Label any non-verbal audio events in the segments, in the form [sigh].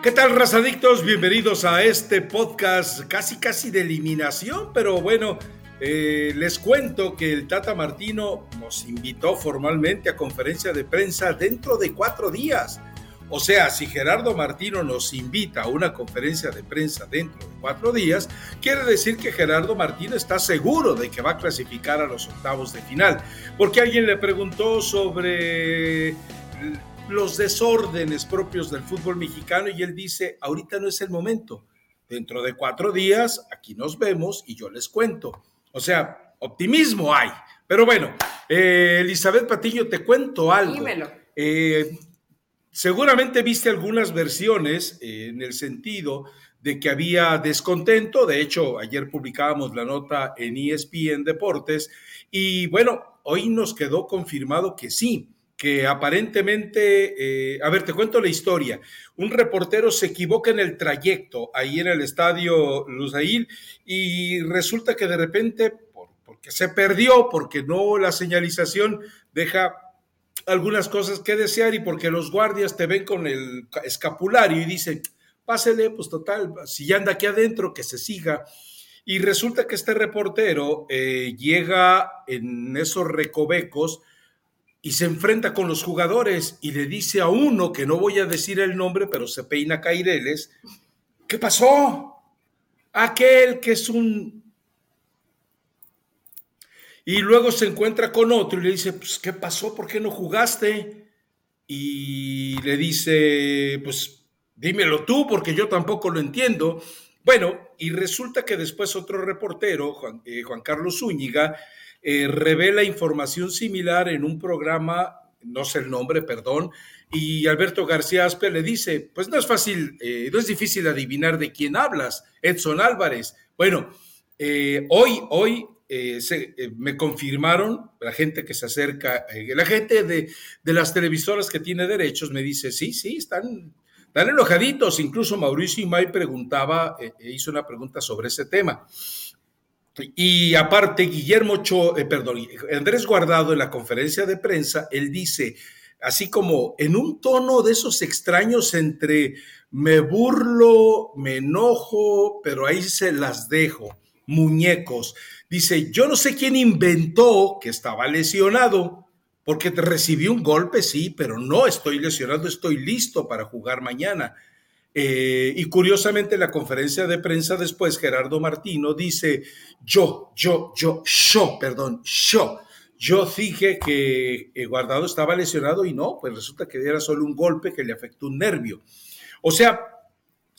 ¿Qué tal, razadictos? Bienvenidos a este podcast casi casi de eliminación, pero bueno, eh, les cuento que el Tata Martino nos invitó formalmente a conferencia de prensa dentro de cuatro días. O sea, si Gerardo Martino nos invita a una conferencia de prensa dentro de cuatro días, quiere decir que Gerardo Martino está seguro de que va a clasificar a los octavos de final. Porque alguien le preguntó sobre los desórdenes propios del fútbol mexicano y él dice, ahorita no es el momento. Dentro de cuatro días, aquí nos vemos y yo les cuento. O sea, optimismo hay. Pero bueno, eh, Elizabeth Patiño, te cuento algo. Dímelo. Eh, seguramente viste algunas versiones eh, en el sentido de que había descontento. De hecho, ayer publicábamos la nota en ESPN Deportes y bueno, hoy nos quedó confirmado que sí que aparentemente, eh, a ver, te cuento la historia. Un reportero se equivoca en el trayecto ahí en el estadio Luzail y resulta que de repente, porque se perdió, porque no la señalización deja algunas cosas que desear y porque los guardias te ven con el escapulario y dicen, pásele, pues total, si ya anda aquí adentro, que se siga. Y resulta que este reportero eh, llega en esos recovecos, y se enfrenta con los jugadores y le dice a uno, que no voy a decir el nombre, pero se peina Caireles, ¿qué pasó? Aquel que es un... Y luego se encuentra con otro y le dice, pues, ¿qué pasó? ¿Por qué no jugaste? Y le dice, pues, dímelo tú, porque yo tampoco lo entiendo. Bueno, y resulta que después otro reportero, Juan, eh, Juan Carlos Zúñiga, eh, revela información similar en un programa, no sé el nombre, perdón, y Alberto García Aspe le dice, pues no es fácil, eh, no es difícil adivinar de quién hablas, Edson Álvarez. Bueno, eh, hoy, hoy me confirmaron, la gente que se acerca, la gente de, de, las televisoras que tiene derechos me dice, sí, sí, están, están enojaditos. Incluso Mauricio Imay preguntaba, hizo una pregunta sobre ese tema. Y aparte, Guillermo eh, perdón, Andrés Guardado en la conferencia de prensa, él dice, así como en un tono de esos extraños entre me burlo, me enojo, pero ahí se las dejo, muñecos. Dice, yo no sé quién inventó que estaba lesionado, porque recibí un golpe, sí, pero no estoy lesionado, estoy listo para jugar mañana. Eh, y curiosamente en la conferencia de prensa después, Gerardo Martino dice, yo, yo, yo, yo, perdón, yo, yo dije que eh, Guardado estaba lesionado y no, pues resulta que era solo un golpe que le afectó un nervio. O sea,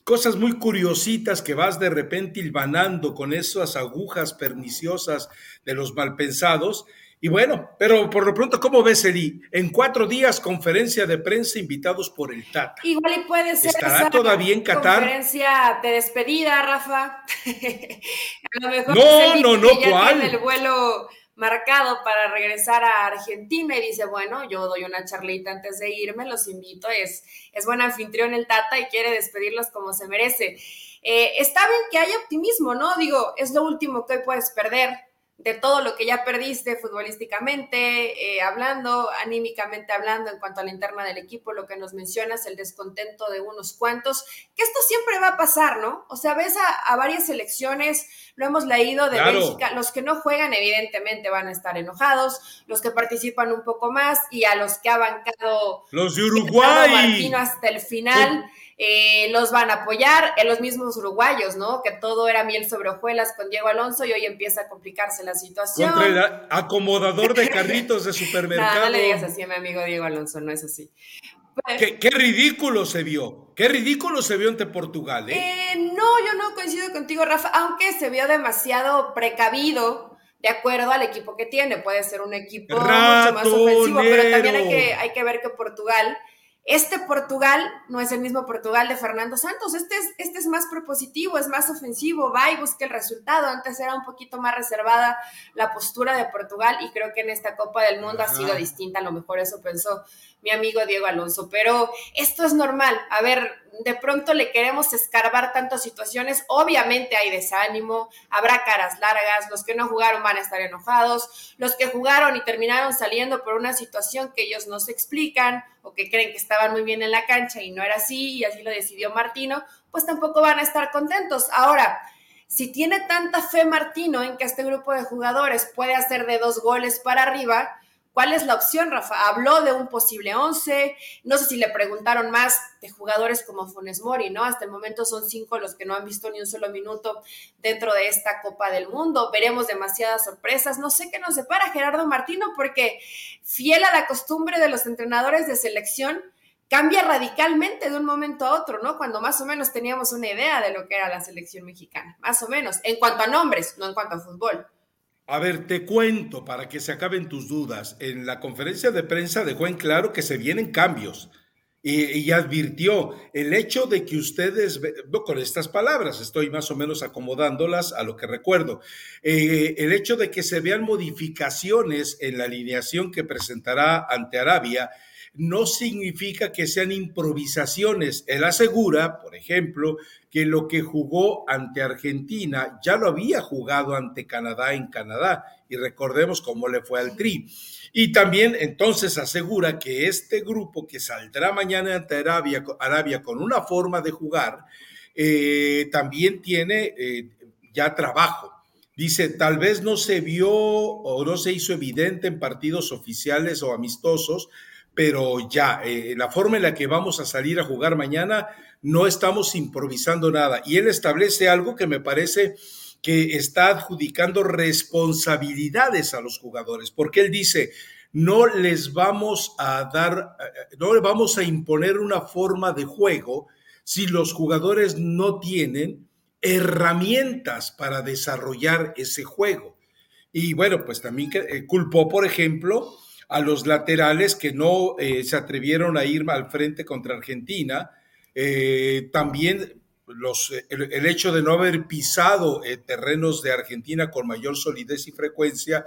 cosas muy curiositas que vas de repente hilvanando con esas agujas perniciosas de los malpensados y bueno, pero por lo pronto, ¿cómo ves, Eli? En cuatro días, conferencia de prensa invitados por el Tata. Igual y puede ser. ¿Estará todavía en Qatar? Conferencia de despedida, Rafa. [laughs] a lo mejor no, no, no, ¿cuál? Tiene el vuelo marcado para regresar a Argentina y dice, bueno, yo doy una charlita antes de irme, los invito, es, es buen anfitrión el Tata y quiere despedirlos como se merece. Eh, está bien que haya optimismo, ¿no? Digo, es lo último que hoy puedes perder de todo lo que ya perdiste futbolísticamente, eh, hablando, anímicamente hablando, en cuanto a la interna del equipo, lo que nos mencionas, el descontento de unos cuantos, que esto siempre va a pasar, ¿no? O sea, ves a, varias selecciones, lo hemos leído de Bélgica, los que no juegan evidentemente van a estar enojados, los que participan un poco más y a los que ha bancado los de Uruguay Martino hasta el final. Eh, los van a apoyar, en los mismos uruguayos, ¿no? Que todo era miel sobre hojuelas con Diego Alonso y hoy empieza a complicarse la situación. Contra el acomodador de [laughs] carritos de supermercado. no, no le digas así a mi amigo Diego Alonso, no es así. Pues ¿Qué, ridículo se vio. Qué ridículo se vio ante Portugal, ¿eh? ¿eh? No, yo no coincido contigo, Rafa, aunque se vio demasiado precavido de acuerdo al equipo que tiene. Puede ser un equipo mucho más ofensivo, pero también hay que, hay que ver que Portugal este Portugal no es el mismo Portugal de Fernando Santos, este es, este es más propositivo, es más ofensivo, va y busca el resultado. Antes era un poquito más reservada la postura de Portugal y creo que en esta Copa del Mundo ha sido distinta, a lo mejor eso pensó mi amigo Diego Alonso. Pero esto es normal. A ver, de pronto le queremos escarbar tantas situaciones. Obviamente hay desánimo, habrá caras largas, los que no jugaron van a estar enojados, los que jugaron y terminaron saliendo por una situación que ellos no se explican o que creen que estaban muy bien en la cancha y no era así y así lo decidió Martino, pues tampoco van a estar contentos. Ahora, si tiene tanta fe Martino en que este grupo de jugadores puede hacer de dos goles para arriba, ¿Cuál es la opción, Rafa? Habló de un posible 11, no sé si le preguntaron más de jugadores como Funes Mori, ¿no? Hasta el momento son cinco los que no han visto ni un solo minuto dentro de esta Copa del Mundo. Veremos demasiadas sorpresas. No sé qué nos separa Gerardo Martino, porque fiel a la costumbre de los entrenadores de selección, cambia radicalmente de un momento a otro, ¿no? Cuando más o menos teníamos una idea de lo que era la selección mexicana, más o menos, en cuanto a nombres, no en cuanto a fútbol. A ver, te cuento para que se acaben tus dudas. En la conferencia de prensa dejó en claro que se vienen cambios y, advirtió el hecho de que ustedes, con estas palabras, estoy más o menos acomodándolas a lo que recuerdo, eh, el hecho de que se vean modificaciones en la alineación que presentará ante Arabia no significa que sean improvisaciones. Él asegura, por ejemplo, que lo que jugó ante Argentina ya lo había jugado ante Canadá en Canadá y recordemos cómo le fue al Tri. Y también entonces asegura que este grupo que saldrá mañana ante Arabia, Arabia con una forma de jugar, eh, también tiene eh, ya trabajo. Dice, tal vez no se vio o no se hizo evidente en partidos oficiales o amistosos, pero ya, eh, la forma en la que vamos a salir a jugar mañana, no estamos improvisando nada. Y él establece algo que me parece que está adjudicando responsabilidades a los jugadores, porque él dice, no les vamos a dar, eh, no les vamos a imponer una forma de juego si los jugadores no tienen herramientas para desarrollar ese juego. Y bueno, pues también eh, culpó, por ejemplo, a los laterales que no eh, se atrevieron a ir al frente contra Argentina. Eh, también el, hecho de no haber pisado eh, terrenos de Argentina con mayor solidez y frecuencia,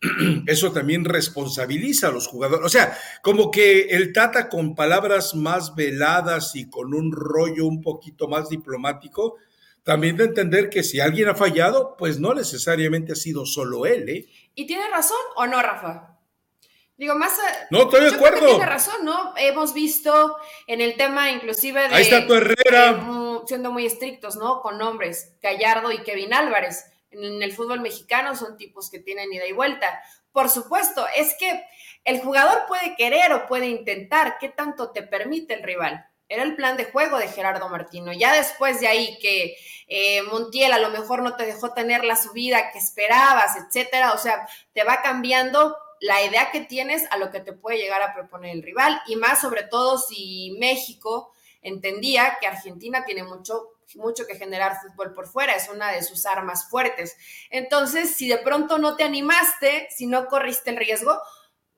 [clears throat] eso también responsabiliza a los jugadores. O sea, como que el Tata con palabras más veladas y con un rollo un poquito más diplomático, también de entender que si alguien ha fallado, pues no necesariamente ha sido solo él. ¿Y tiene razón o no, Rafa? Digo, más... No, estoy de acuerdo. tiene razón, ¿no? Hemos visto en el tema inclusive de... Ahí está tu Herrera. siendo muy estrictos, ¿no? Con nombres, Gallardo y Kevin Álvarez. En el fútbol mexicano son tipos que tienen ida y vuelta. Por supuesto, es que el jugador puede querer o puede intentar. ¿Qué tanto te permite el rival? Era el plan de juego de Gerardo Martino. Ya después de ahí que eh, Montiel a lo mejor no te dejó tener la subida que esperabas, etcétera, o sea, te va cambiando la idea que tienes a lo que te puede llegar a proponer el rival y más sobre todo si México entendía que Argentina tiene mucho mucho que generar fútbol por fuera, es una de sus armas fuertes. Entonces, si de pronto no te animaste, si no corriste el riesgo,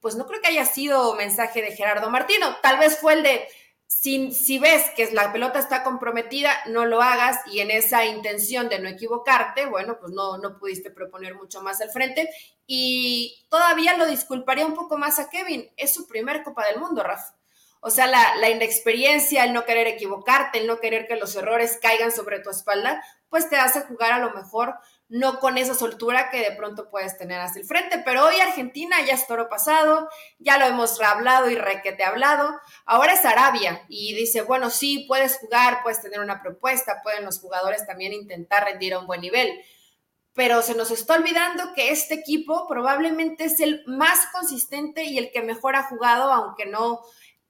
pues no creo que haya sido mensaje de Gerardo Martino, tal vez fue el de si, ves que la pelota está comprometida, no lo hagas y en esa intención de no equivocarte, bueno, pues no, no pudiste proponer mucho más al frente y todavía lo disculparía un poco más a Kevin. Es su primer Copa del Mundo, Rafa. O sea, la, la, inexperiencia, el no querer equivocarte, el no querer que los errores caigan sobre tu espalda, pues te hace jugar a lo mejor no con esa soltura que de pronto puedes tener hacia el frente. Pero hoy Argentina ya es toro pasado, ya lo hemos hablado y requete hablado. Ahora es Arabia y dice, bueno, sí, puedes jugar, puedes tener una propuesta, pueden los jugadores también intentar rendir a un buen nivel. Pero se nos está olvidando que este equipo probablemente es el más consistente y el que mejor ha jugado, aunque no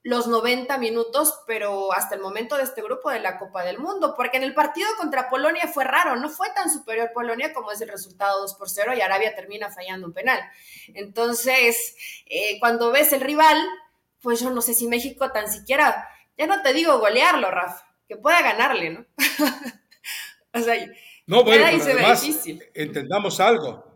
los 90 minutos, pero hasta el momento de este grupo de la Copa del Mundo, porque en el partido contra Polonia fue raro, no fue tan superior Polonia como es el resultado 2 por 0 y Arabia termina fallando un penal. Entonces, eh, cuando ves el rival, pues yo no sé si México tan siquiera, ya no te digo golearlo, Rafa, que pueda ganarle, ¿no? [laughs] o sea, no, bueno, además, entendamos algo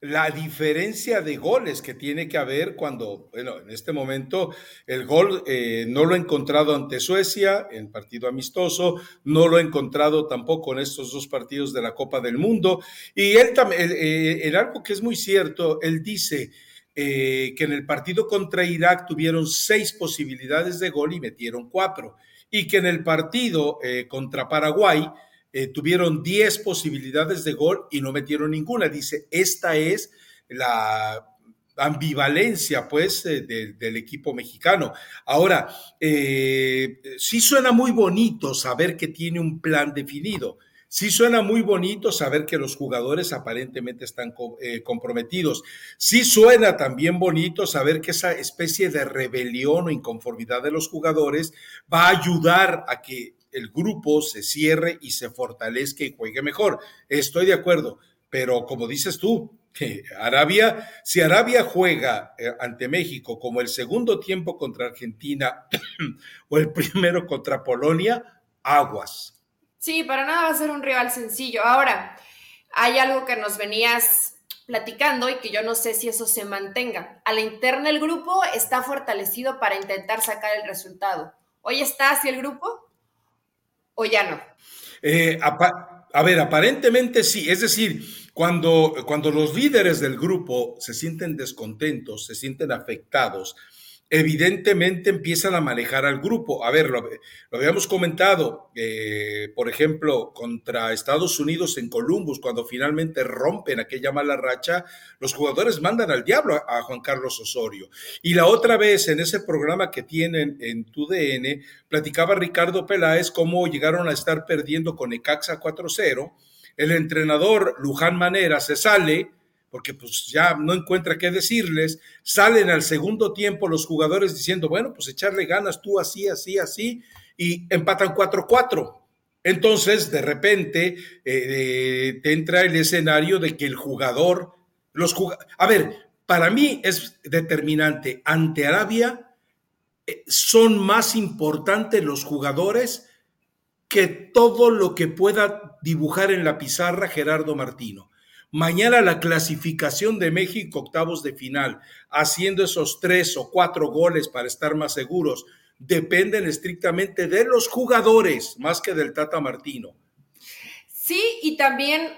la diferencia de goles que tiene que haber cuando, bueno, en este momento el gol eh, no lo he encontrado ante Suecia en partido amistoso, no lo he encontrado tampoco en estos dos partidos de la Copa del Mundo. Y él también, en algo que es muy cierto, él dice eh, que en el partido contra Irak tuvieron seis posibilidades de gol y metieron cuatro, y que en el partido eh, contra Paraguay tuvieron diez posibilidades de gol y no metieron ninguna. Dice, esta es la ambivalencia, pues, del equipo mexicano. Ahora, sí suena muy bonito saber que tiene un plan definido Sí suena muy bonito saber que los jugadores aparentemente están eh, comprometidos. Sí suena también bonito saber que esa especie de rebelión o inconformidad de los jugadores va a ayudar a que el grupo se cierre y se fortalezca y juegue mejor. Estoy de acuerdo, pero como dices tú, [laughs] Arabia, si Arabia juega eh, ante México como el segundo tiempo contra Argentina [clears throat] o el primero contra Polonia, aguas Sí, para nada va a ser un rival sencillo. Ahora, hay algo que nos venías platicando y que yo no sé si eso se mantenga. A la interna el grupo está fortalecido para intentar sacar el resultado. ¿Hoy está así el grupo o ya no? Eh, a, ver, aparentemente sí. Es decir, cuando, cuando los líderes del grupo se sienten descontentos, se sienten afectados, evidentemente empiezan a manejar al grupo. A ver, lo, habíamos comentado, eh, por ejemplo, contra Estados Unidos en Columbus, cuando finalmente rompen aquella mala racha, los jugadores mandan al diablo a, Juan Carlos Osorio. Y la otra vez, en ese programa que tienen en TUDN, platicaba Ricardo Peláez cómo llegaron a estar perdiendo con Ecaxa 4-0. El entrenador Luján Manera se sale, porque pues ya no encuentra qué decirles, salen al segundo tiempo los jugadores diciendo, bueno, pues echarle ganas tú así, así, así, y empatan 4-4. Entonces, de repente, eh, te entra el escenario de que el jugador, los a ver, para mí es determinante, ante Arabia eh, son más importantes los jugadores que todo lo que pueda dibujar en la pizarra Gerardo Martino. Mañana la clasificación de México, octavos de final, haciendo esos tres o cuatro goles para estar más seguros, dependen estrictamente de los jugadores, más que del Tata Martino. Sí, y también,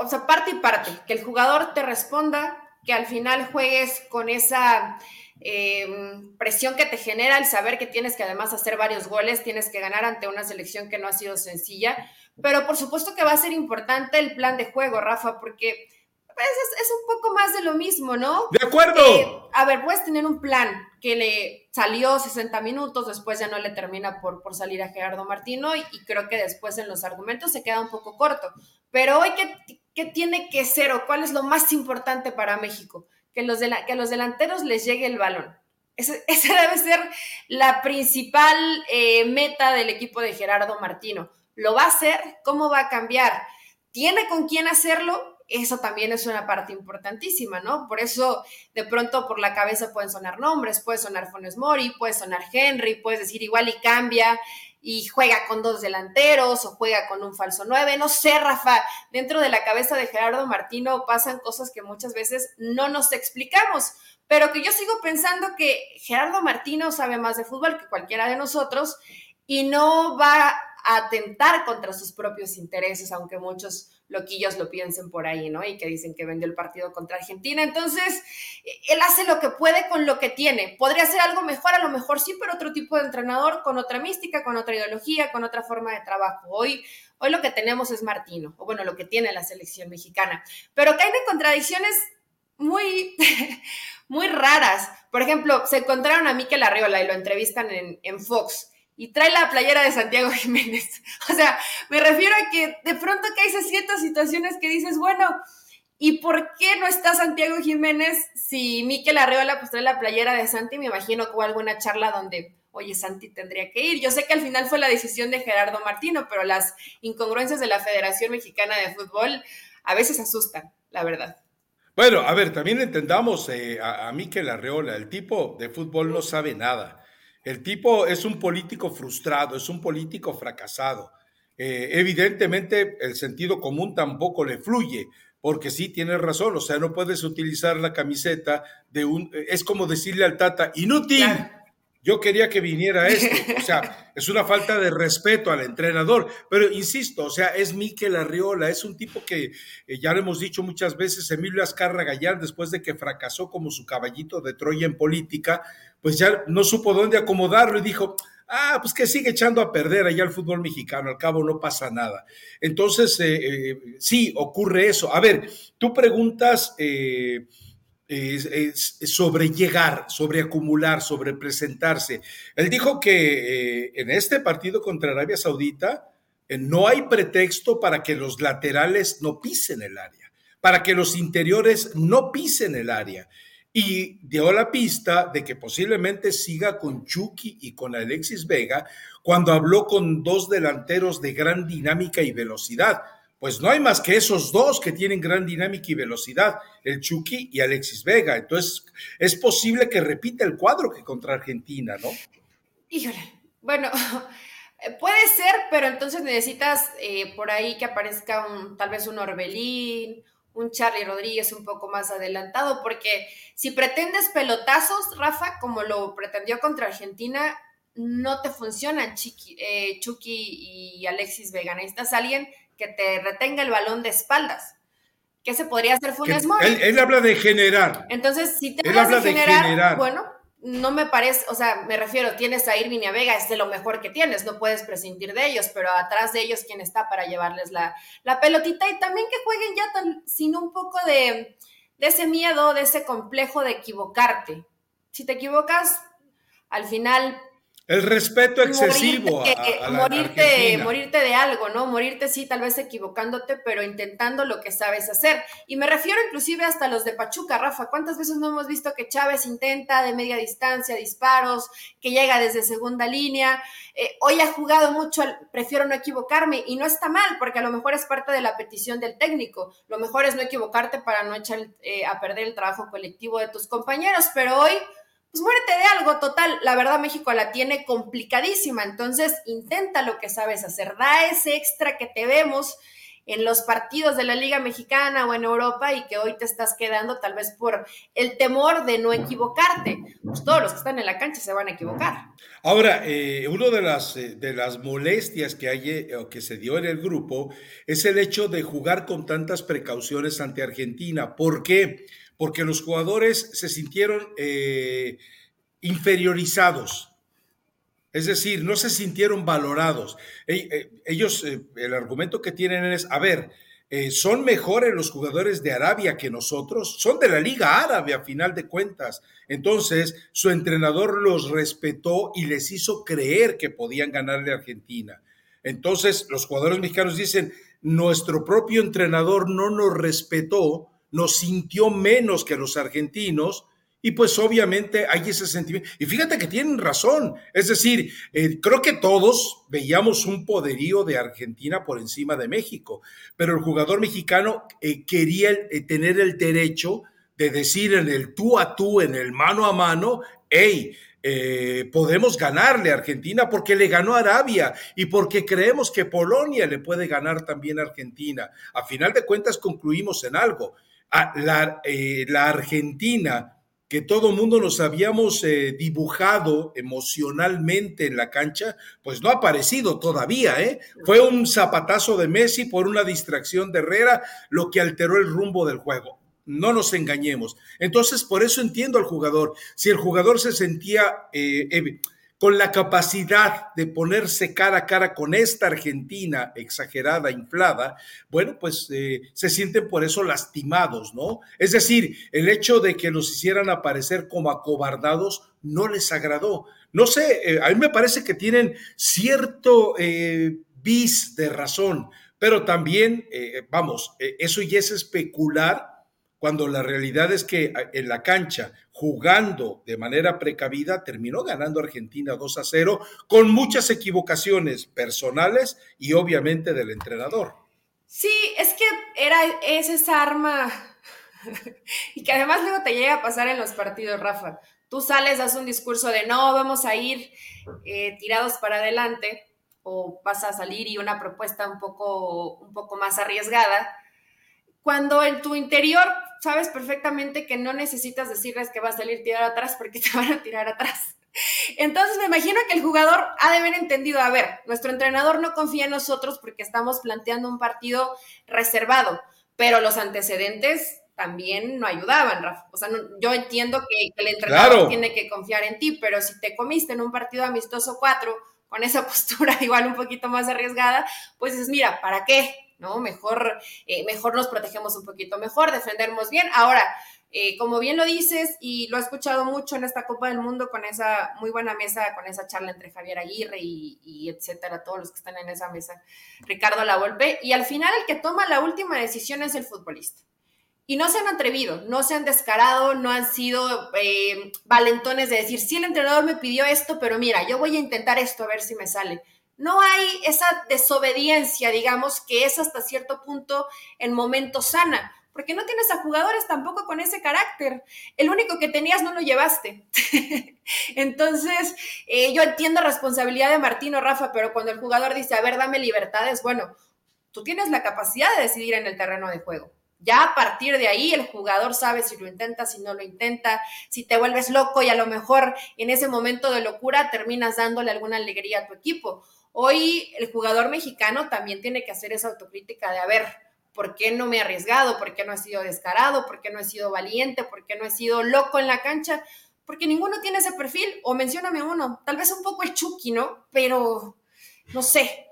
o sea, parte y parte, que el jugador te responda, que al final juegues con esa em, presión que te genera el saber que tienes que además hacer varios goles, tienes que ganar ante una selección que no ha sido sencilla pero por supuesto que va a ser importante el plan de juego, Rafa, porque pues, es, un poco más de lo mismo, ¿no? De acuerdo. Eh, a ver, puedes tener un plan que le salió 60 minutos, después ya no le termina por, por salir a Gerardo Martino y, creo que después en los argumentos se queda un poco corto. Pero hoy, ¿qué, qué tiene que ser o cuál es lo más importante para México? Que, los de que a los delanteros les llegue el balón. Esa, [laughs] debe ser la principal eh, meta del equipo de Gerardo Martino ¿Lo va a hacer? ¿Cómo va a cambiar? ¿Tiene con quién hacerlo? Eso también es una parte importantísima, ¿no? Por eso, de pronto, por la cabeza pueden sonar nombres, puede sonar Fones Mori, puede sonar Henry, puedes decir igual y cambia y juega con dos delanteros o juega con un falso nueve. No sé, Rafa, dentro de la cabeza de Gerardo Martino pasan cosas que muchas veces no nos explicamos, pero que yo sigo pensando que Gerardo Martino sabe más de fútbol que cualquiera de nosotros y no va atentar contra sus propios intereses, aunque muchos loquillos lo piensen por ahí, ¿no? Y que dicen que vendió el partido contra Argentina. Entonces, él hace lo que puede con lo que tiene. Podría hacer algo mejor, a lo mejor sí, pero otro tipo de entrenador, con otra mística, con otra ideología, con otra forma de trabajo. Hoy, hoy lo que tenemos es Martino, o bueno, lo que tiene la selección mexicana. Pero hay de contradicciones muy, [laughs] muy raras. Por ejemplo, se encontraron a Mikel Arriola y lo entrevistan en, en Fox y trae la playera de Santiago [laughs] Jiménez. O sea, me refiero a que de pronto que hay ciertas situaciones que dices, bueno, ¿y por qué no está Santiago Jiménez si Miquel Arreola pues trae la playera de Santi? Me imagino que hubo alguna charla donde, oye, Santi tendría que ir. Yo sé que al final fue la decisión de Gerardo Martino, pero las incongruencias de la Federación Mexicana de Fútbol a veces asustan, la verdad. Bueno, a ver, también entendamos eh, a, a Miquel Arreola, el tipo de fútbol no sabe nada. El tipo es un político frustrado, es un político fracasado. Eh, evidentemente el sentido común tampoco le fluye, porque sí tiene razón, o sea, no puedes utilizar la camiseta de un, es como decirle al Tata, inútil, Yo quería que viniera [laughs] esto. O sea, es una falta de respeto al entrenador. Pero insisto, o sea, es Miquel Arriola, es un tipo que eh, ya lo hemos dicho muchas veces, Emilio Azcarra Gallán, después de que fracasó como su caballito de Troya en política, pues ya no supo dónde acomodarlo y dijo, ah, pues que sigue echando a perder allá el fútbol mexicano, al cabo no pasa nada. Entonces, eh, eh, sí, ocurre eso. A ver, tú preguntas sobre llegar, sobre acumular, sobre presentarse. Él dijo que eh, en este partido contra Arabia Saudita eh, no hay pretexto para que los laterales no pisen el área, para que los interiores no pisen el área. Y dio la pista de que posiblemente siga con Chucky y con Alexis Vega cuando habló con dos delanteros de gran dinámica y velocidad pues no hay más que esos dos que tienen gran dinámica y velocidad, el Chucky y Alexis Vega. Entonces, es posible que repita el cuadro que contra Argentina, ¿no? Híjole, bueno, [laughs] puede ser, pero entonces necesitas eh, por ahí que aparezca un, tal vez un Orbelín, un Charlie Rodríguez un poco más adelantado, porque si pretendes pelotazos, Rafa, como lo pretendió contra Argentina, no te funcionan eh, Chucky y Alexis Vega. Necesitas alguien que te retenga el balón de espaldas. ¿Qué se podría hacer Funes Mori? Él, habla de generar. Entonces, si te habla de generar, bueno, no me parece, o sea, me refiero, tienes a Irving y a Vega, es de lo mejor que tienes, no puedes prescindir de ellos, pero atrás de ellos, ¿quién está para llevarles la, la pelotita? Y también que jueguen ya tan, sin un poco de, de ese miedo, de ese complejo de equivocarte. Si te equivocas, al final el respeto excesivo a, morirte, morirte de algo, ¿no? Morirte sí, tal vez equivocándote, pero intentando lo que sabes hacer. Y me refiero inclusive hasta los de Pachuca, Rafa. ¿Cuántas veces no hemos visto que Chávez intenta de media distancia disparos, que llega desde segunda línea? Eh, hoy ha jugado mucho, prefiero no equivocarme y no está mal, porque a lo mejor es parte de la petición del técnico. Lo mejor es no equivocarte para no echar eh, a perder el trabajo colectivo de tus compañeros, pero hoy pues muérete de algo total. La verdad, México la tiene complicadísima. Entonces, intenta lo que sabes hacer. Da ese extra que te vemos en los partidos de la Liga Mexicana o en Europa y que hoy te estás quedando tal vez por el temor de no equivocarte. Pues todos los que están en la cancha se van a equivocar. Ahora, eh, una de las, eh, de las molestias que, hay, eh, que se dio en el grupo es el hecho de jugar con tantas precauciones ante Argentina. ¿Por qué? porque los jugadores se sintieron eh, inferiorizados. Es decir, no se sintieron valorados. Eh, ellos, eh, el argumento que tienen es, a ver, son mejores los jugadores de Arabia que nosotros, son de la Liga Árabe a final de cuentas. Entonces, su entrenador los respetó y les hizo creer que podían ganarle a Argentina. Entonces, los jugadores mexicanos dicen, nuestro propio entrenador no nos respetó nos sintió menos que los argentinos y pues obviamente hay ese sentimiento. Y fíjate que tienen razón. Es decir, eh, creo que todos veíamos un poderío de Argentina por encima de México, pero el jugador mexicano eh, quería eh, tener el derecho de decir en el tú a tú, en el mano a mano, hey, podemos ganarle a Argentina porque le ganó Arabia y porque creemos que Polonia le puede ganar también a Argentina. A final de cuentas concluimos en algo la, eh, la Argentina, que todo mundo nos habíamos eh, dibujado emocionalmente en la cancha, pues no ha aparecido todavía, ¿eh? Fue un zapatazo de Messi por una distracción de Herrera, lo que alteró el rumbo del juego. No nos engañemos. Entonces, por eso entiendo al jugador. Si el jugador se sentía eh, con la capacidad de ponerse cara a cara con esta Argentina exagerada, inflada, bueno, pues eh, se sienten por eso lastimados, ¿no? Es decir, el hecho de que los hicieran aparecer como acobardados no les agradó. No sé, eh, a mí me parece que tienen cierto eh, bis de razón, pero también, vamos, eso ya es especular cuando la realidad es que en la cancha, jugando de manera precavida, terminó ganando Argentina 2 a 0, con muchas equivocaciones personales y obviamente del entrenador. Sí, es que era es esa arma [laughs] y que además luego te llega a pasar en los partidos, Rafa. Tú sales, das un discurso de no, vamos a ir eh, tirados para adelante o vas a salir y una propuesta un poco, un poco más arriesgada cuando en tu interior sabes perfectamente que no necesitas decirles que va a salir tirado atrás porque [laughs] te van a tirar atrás. Entonces me imagino que el jugador ha de haber entendido, a ver, nuestro entrenador no confía en nosotros porque estamos planteando un partido reservado, pero los antecedentes también no ayudaban, Rafa. O sea, yo entiendo que, el entrenador tiene que confiar en ti, pero si te comiste en un partido amistoso 4 con esa [laughs] postura igual un poquito más arriesgada, pues es, mira, ¿para qué? ¿No? Mejor, eh, mejor nos protegemos un poquito mejor, defendemos bien. Ahora, eh, como bien lo dices, y lo he escuchado mucho en esta Copa del Mundo con esa muy buena mesa, con esa charla entre Javier Aguirre y, etcétera, todos los que están en esa mesa, Ricardo Lavolpe, y al final el que toma la última decisión es el futbolista. Y no se han atrevido, no se han descarado, no han sido eh, valentones de decir, sí, el entrenador me pidió esto, pero mira, yo voy a intentar esto a ver si me sale. No hay esa desobediencia, digamos, que es hasta cierto punto en momento sana porque no tienes a jugadores tampoco con ese carácter. El único que tenías no lo llevaste. [laughs] Entonces, eh, yo entiendo responsabilidad de Martino, Rafa, pero cuando el jugador dice, a ver, dame libertades, bueno, tú tienes la capacidad de decidir en el terreno de juego. Ya a partir de ahí el jugador sabe si lo intenta, si no lo intenta, si te vuelves loco y a lo mejor en ese momento de locura terminas dándole alguna alegría a tu equipo. Hoy el jugador mexicano también tiene que hacer esa autocrítica de, a ver, ¿Por qué no me he arriesgado? ¿Por qué no he sido descarado? ¿Por qué no he sido valiente? ¿Por qué no he sido loco en la cancha? Porque ninguno tiene ese perfil. O mencióname uno. Tal vez un poco el Chucky, ¿no? Pero no sé.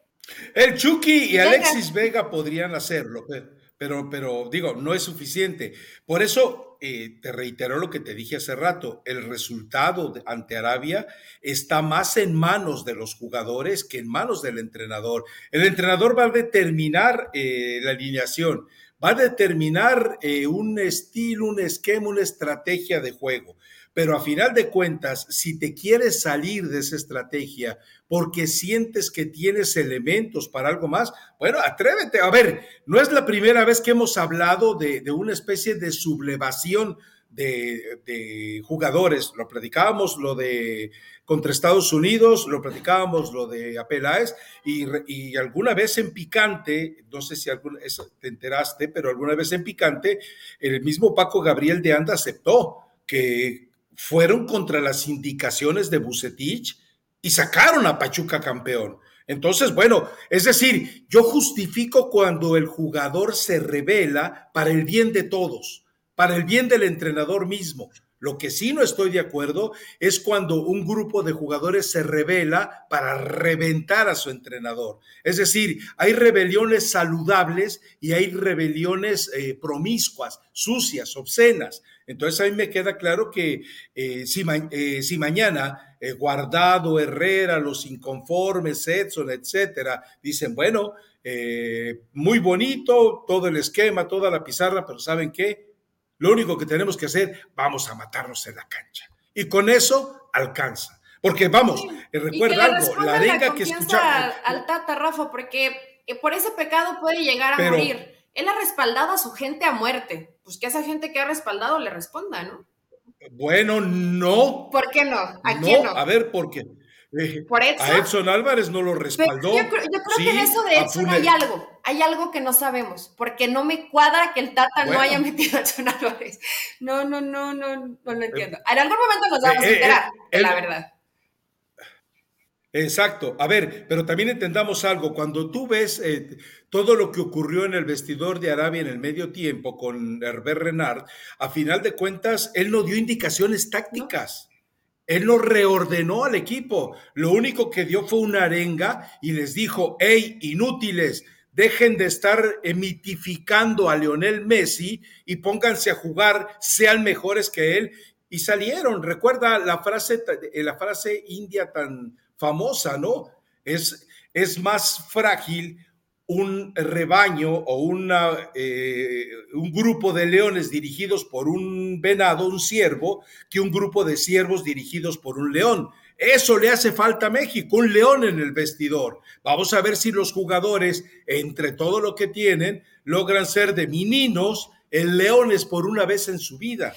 El Chucky y Alexis Vega podrían hacerlo, pero, pero digo, no es suficiente. Por eso eh, te reitero lo que te dije hace rato, el resultado ante Arabia está más en manos de los jugadores que en manos del entrenador. El entrenador va a determinar eh, la alineación, va a determinar eh, un estilo, un esquema, una estrategia de juego. Pero a final de cuentas, si te quieres salir de esa estrategia porque sientes que tienes elementos para algo más, bueno, atrévete. A ver, no es la primera vez que hemos hablado de, una especie de sublevación de, jugadores. Lo platicábamos lo de contra Estados Unidos, lo platicábamos lo de Apeláez y, y alguna vez en picante, no sé si te enteraste, pero alguna vez en picante, el mismo Paco Gabriel de Anda aceptó que fueron contra las indicaciones de Bucetich y sacaron a Pachuca campeón. Entonces, bueno, es decir, yo justifico cuando el jugador se revela para el bien de todos, para el bien del entrenador mismo. Lo que sí no estoy de acuerdo es cuando un grupo de jugadores se revela para reventar a su entrenador. Es decir, hay rebeliones saludables y hay rebeliones eh, promiscuas, sucias, obscenas. Entonces a mí me queda claro que eh, si, eh, si, mañana Guardado, Herrera, los inconformes, Edson, etcétera, dicen, bueno, muy bonito todo el esquema, toda la pizarra, pero ¿saben qué? Lo único que tenemos que hacer, vamos a matarnos en la cancha. Y con eso alcanza. Porque vamos, eh, recuerda algo, la arenga que escuchamos. Al, Tata, Rafa, porque eh, por ese pecado puede llegar a morir. Él ha respaldado a su gente a muerte. Pues que esa gente que ha respaldado le responda, ¿no? Bueno, no. ¿Por qué no? ¿A quién no? A ver, ¿por qué? A Edson Álvarez no lo respaldó. yo, creo, que en eso de Edson hay algo, hay algo que no sabemos, porque no me cuadra que el Tata no haya metido a Edson Álvarez. No, no, no, no, no lo entiendo. En algún momento nos vamos a eh, eh, enterar, la verdad. Exacto. A ver, pero también entendamos algo. Cuando tú ves eh, todo lo que ocurrió en el vestidor de Arabia en el medio tiempo con Herbert Renard, a final de cuentas, él no dio indicaciones tácticas. Él no reordenó al equipo. Lo único que dio fue una arenga y les dijo, hey, inútiles, dejen de estar emitificando a Lionel Messi y pónganse a jugar, sean mejores que él. Y salieron. Recuerda la frase, la frase india tan famosa, ¿no? Es, es más frágil un rebaño o una, eh, un grupo de leones dirigidos por un venado, un ciervo, que un grupo de ciervos dirigidos por un león. Eso le hace falta a México, un león en el vestidor. Vamos a ver si los jugadores, entre todo lo que tienen, logran ser de meninos en leones por una vez en su vida.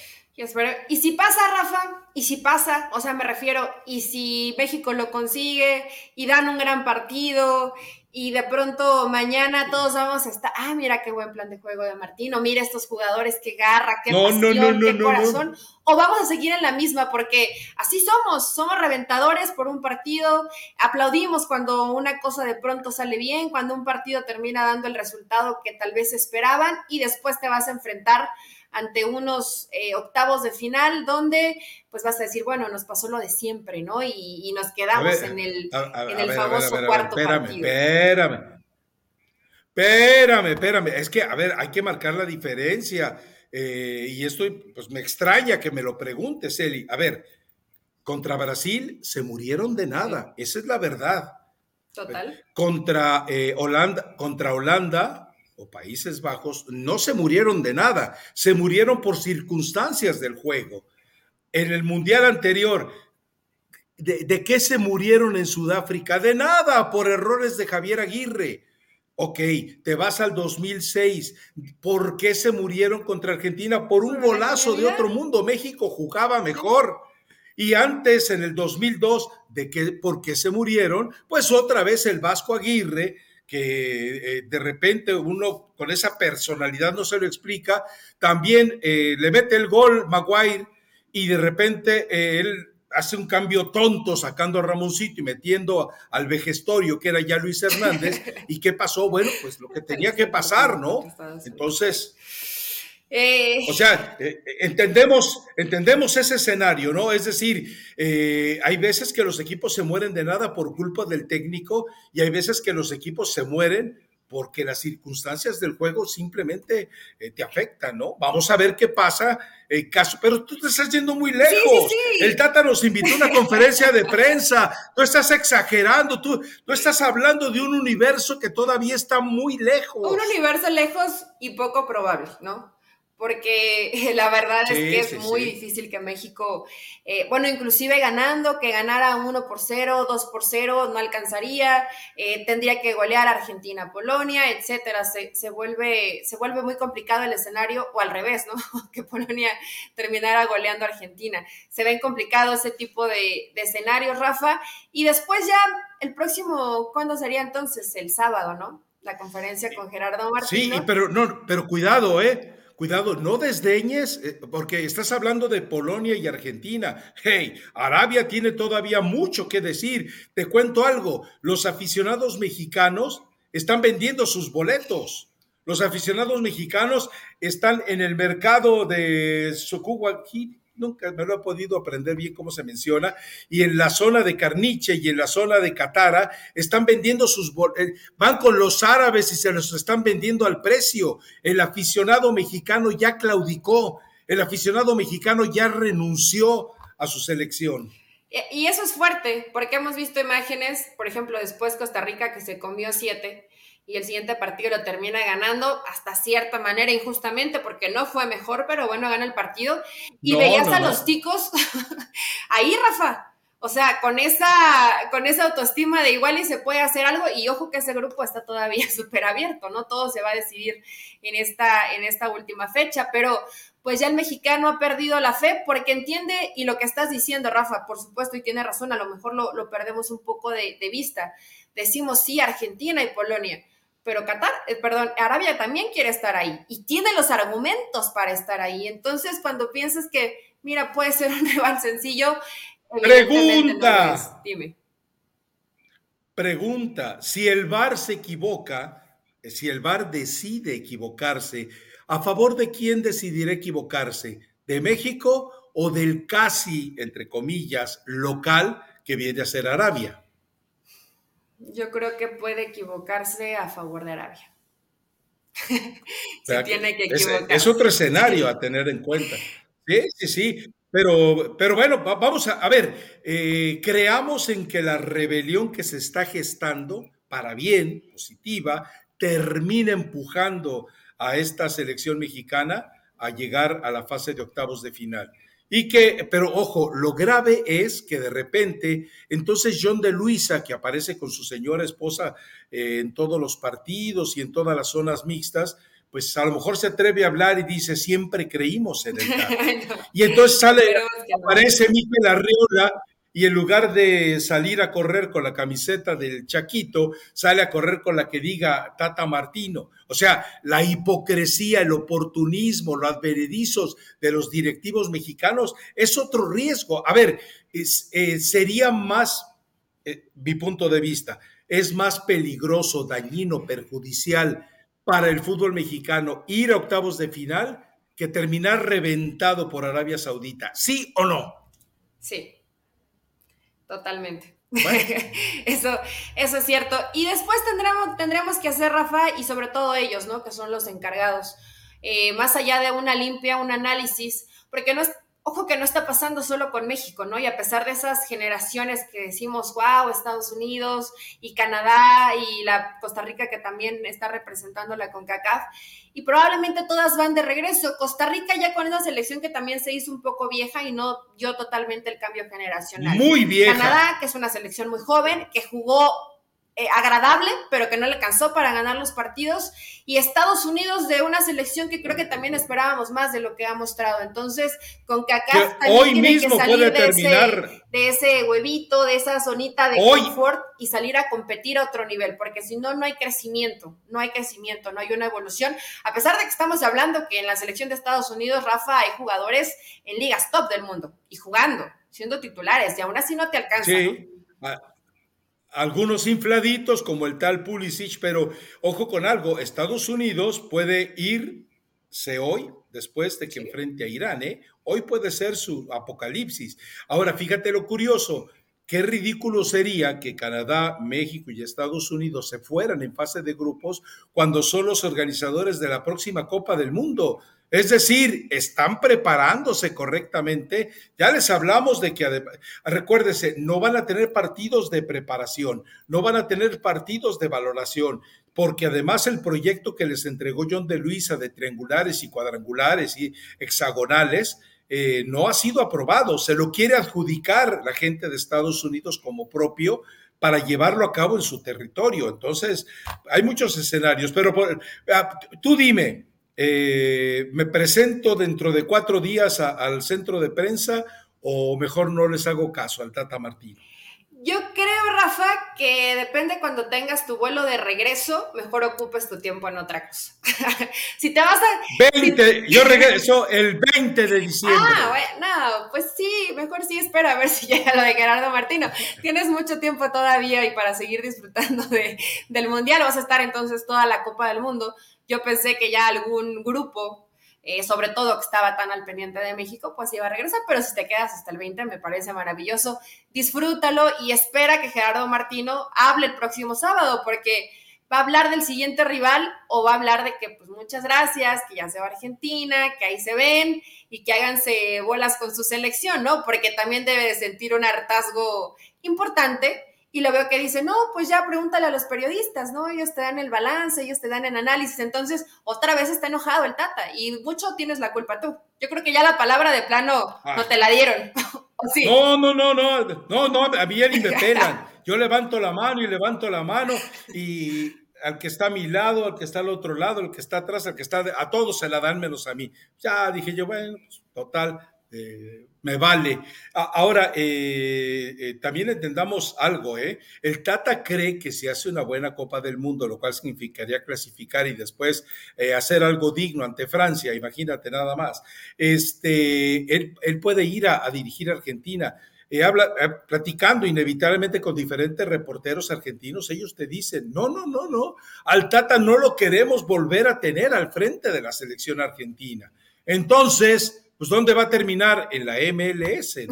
Y si pasa, Rafa, y si pasa, o sea, me refiero, y si México lo consigue y dan un gran partido y de pronto mañana todos vamos a estar, ah, mira qué buen plan de juego de Martino, mira estos jugadores, qué garra, qué pasión, qué corazón, o vamos a seguir en la misma, porque así somos, somos reventadores por un partido, aplaudimos cuando una cosa de pronto sale bien, cuando un partido termina dando el resultado que tal vez esperaban y después te vas a enfrentar ante unos eh, octavos de final donde pues vas a decir, bueno, nos pasó lo de siempre, ¿no? Y, nos quedamos en el, en el famoso cuarto partido. Espérame, espérame, espérame. Es que, a ver, hay que marcar la diferencia. Eh, y esto, pues me extraña que me lo preguntes, Eli. A ver, contra Brasil se murieron de nada, esa es la verdad. Total. Contra eh, Holanda, contra Holanda, Países Bajos no se murieron de nada, se murieron por circunstancias del juego. En el Mundial anterior, ¿de, qué se murieron en Sudáfrica? De nada, por errores de Javier Aguirre. Ok, te vas al 2006. ¿Por qué se murieron contra Argentina? Por un golazo de otro mundo. México jugaba mejor. Y antes, en el 2002, ¿de qué, por qué se murieron? Pues otra vez el Vasco Aguirre que eh, de repente uno con esa personalidad no se lo explica, también eh, le mete el gol Maguire y de repente eh, él hace un cambio tonto sacando a Ramoncito y metiendo al vejestorio que era ya Luis Hernández. [laughs] ¿Y qué pasó? Bueno, pues lo que tenía que pasar, ¿no? Entonces, eh, o sea, eh, entendemos, entendemos ese escenario, ¿no? Es decir, eh, hay veces que los equipos se mueren de nada por culpa del técnico y hay veces que los equipos se mueren porque las circunstancias del juego simplemente te afectan, ¿no? Vamos a ver qué pasa en caso, pero tú te estás yendo muy lejos. El Tata nos invitó a una conferencia de prensa, tú estás exagerando, tú, tú estás hablando de un universo que todavía está muy lejos. Un universo lejos y poco probable, ¿no? Porque [laughs] la verdad es que es muy difícil que México, eh, bueno, inclusive ganando, que ganara 1 por 0, 2 por 0, no alcanzaría, eh, tendría que golear a Argentina, Polonia, etcétera. Se, se, vuelve, se vuelve muy complicado el escenario, o al revés, ¿no? [laughs] que Polonia terminara goleando a Argentina. Se ven complicados ese tipo de, de escenarios, Rafa. Y después ya, el próximo, ¿cuándo sería entonces? El sábado, ¿no? La conferencia con Gerardo Martino. Sí, pero no, pero cuidado, ¿eh? Cuidado, no desdeñes, eh, porque estás hablando de Polonia y Argentina. Hey, Arabia tiene todavía mucho que decir. Te cuento algo, los aficionados mexicanos están vendiendo sus boletos. Los aficionados mexicanos están en el mercado de Sokuwaki, nunca me lo he podido aprender bien cómo se menciona, y en la zona de Carniche y en la zona de Catara están vendiendo sus, eh, van con los árabes y se los están vendiendo al precio. El aficionado mexicano ya claudicó, el aficionado mexicano ya renunció a su selección. Y eso es fuerte, porque hemos visto imágenes, por ejemplo, después Costa Rica que se comió siete, y el siguiente partido lo termina ganando hasta cierta manera injustamente porque no fue mejor, pero bueno, gana el partido. Y veías a los ticos [laughs] ahí, Rafa. O sea, con esa, con esa autoestima de igual y se puede hacer algo, y ojo que ese grupo está todavía [laughs] súper abierto, ¿no? Todo se va a decidir en esta, en esta última fecha, pero pues ya el mexicano ha perdido la fe porque entiende, y lo que estás diciendo, Rafa, por supuesto, y tiene razón, a lo mejor lo, lo perdemos un poco de, de vista. Decimos sí, Argentina y Polonia, pero Qatar, eh, perdón, Arabia también quiere estar ahí y tiene los argumentos para estar ahí. Entonces, cuando piensas que, mira, puede ser [laughs] un rival sencillo, pregunta. Dime. Pregunta, si el VAR se equivoca, si el VAR decide equivocarse, ¿a favor de quién decidirá equivocarse? ¿De México o del casi, entre comillas, local que viene a ser Arabia? Yo creo que puede equivocarse a favor de Arabia. [laughs] tiene que equivocarse. Es, otro escenario a tener en cuenta. Sí, sí, sí. Pero, pero bueno, vamos a, a ver, eh, creamos en que la rebelión que se está gestando, para bien, positiva, termina empujando a esta selección mexicana a llegar a la fase de octavos de final. Y que, pero ojo, lo grave es que de repente, entonces John de Luisa, que aparece con su señora esposa eh, en todos los partidos y en todas las zonas mixtas, pues a lo mejor se atreve a hablar y dice, siempre creímos en el [laughs] Y entonces sale, aparece Miquel Arriola y en lugar de salir a correr con la camiseta del Chaquito, sale a correr con la que diga Tata Martino. O sea, la hipocresía, el oportunismo, los adveredizos de los directivos mexicanos es otro riesgo. A ver, eh, sería más, eh, mi punto de vista, es más peligroso, dañino, perjudicial para el fútbol mexicano ir a octavos de final que terminar reventado por Arabia Saudita. ¿Sí o no? Sí. Totalmente. [laughs] eso, eso es cierto. Y después tendremos, tendremos que hacer, Rafa, y sobre todo ellos, ¿no? Que son los encargados. Eh, más allá de una limpia, un análisis, porque no es, ojo que no está pasando solo con México, ¿no? Y a pesar de esas generaciones que decimos, wow, Estados Unidos y Canadá y la Costa Rica que también está representando la CONCACAF, y probablemente todas van de regreso. Costa Rica ya con esa selección que también se hizo un poco vieja y no dio totalmente el cambio generacional. Muy vieja. Canadá, que es una selección muy joven, que jugó eh, agradable, pero que no le cansó para ganar los partidos. Y Estados Unidos de una selección que creo que también esperábamos más de lo que ha mostrado. Entonces, con que acá hoy mismo puede de terminar. Ese, de ese huevito, de esa zonita de confort y salir a competir a otro nivel, porque si no, no hay crecimiento, no hay crecimiento, no hay una evolución. A pesar de que estamos hablando que en la selección de Estados Unidos, Rafa, hay jugadores en ligas top del mundo y jugando, siendo titulares, y aún así no te alcanza. Sí. Ah, algunos infladitos como el tal Pulisic, pero ojo con algo, Estados Unidos puede irse hoy después de que enfrente a Irán, ¿eh? Hoy puede ser su apocalipsis. Ahora, fíjate lo curioso, qué ridículo sería que Canadá, México y Estados Unidos se fueran en fase de grupos cuando son los organizadores de la próxima Copa del Mundo. Es decir, están preparándose correctamente. Ya les hablamos de que, recuérdese, no van a tener partidos de preparación, no van a tener partidos de valoración, porque además el proyecto que les entregó John de Luisa de triangulares y cuadrangulares y hexagonales, eh, no ha sido aprobado. Se lo quiere adjudicar la gente de Estados Unidos como propio para llevarlo a cabo en su territorio. Entonces, hay muchos escenarios, pero ah, tú dime, eh, ¿me presento dentro de cuatro días al centro de prensa o mejor no les hago caso al Tata Martín? Yo creo, Rafa, que depende cuando tengas tu vuelo de regreso, mejor ocupes tu tiempo en otra cosa. [laughs] si te vas a... 20, yo regreso el 20 de diciembre. Ah, bueno, pues sí, mejor sí espera a ver si llega lo de Gerardo Martino. Tienes mucho tiempo todavía y para seguir disfrutando de, del Mundial vas a estar entonces toda la Copa del Mundo. Yo pensé que ya algún grupo, eh, sobre todo que estaba tan al pendiente de México, pues iba a regresar, pero si te quedas hasta el 20 me parece maravilloso. Disfrútalo y espera que Gerardo Martino hable el próximo sábado, porque va a hablar del siguiente rival o va a hablar de que, pues muchas gracias, que ya se va Argentina, que ahí se ven y que háganse bolas con su selección, ¿no? Porque también debe de sentir un hartazgo importante y lo veo que dice, no, pues ya pregúntale a los periodistas, ¿no? Ellos te dan el balance, ellos te dan el análisis. Entonces, otra vez está enojado el Tata y mucho tienes la culpa tú. Yo creo que ya la palabra de plano ah. no te la dieron. [laughs] No, no, no, no, no, no, a mí ni me [laughs] pelan. Yo levanto la mano y levanto la mano y al que está a mi lado, al que está al otro lado, al que está atrás, al que está, a todos se la dan menos a mí. Ya dije yo, bueno, pues, total, eh, me vale. Ahora, eh, eh, también entendamos algo, ¿eh? El Tata cree que si hace una buena Copa del Mundo, lo cual significaría clasificar y después hacer algo digno ante Francia, imagínate nada más, este, él, puede ir a, dirigir a Argentina. habla, platicando inevitablemente con diferentes reporteros argentinos, ellos te dicen, no, no, no, no, al Tata no lo queremos volver a tener al frente de la selección argentina. Entonces, pues ¿dónde va a terminar? En la MLS. [laughs]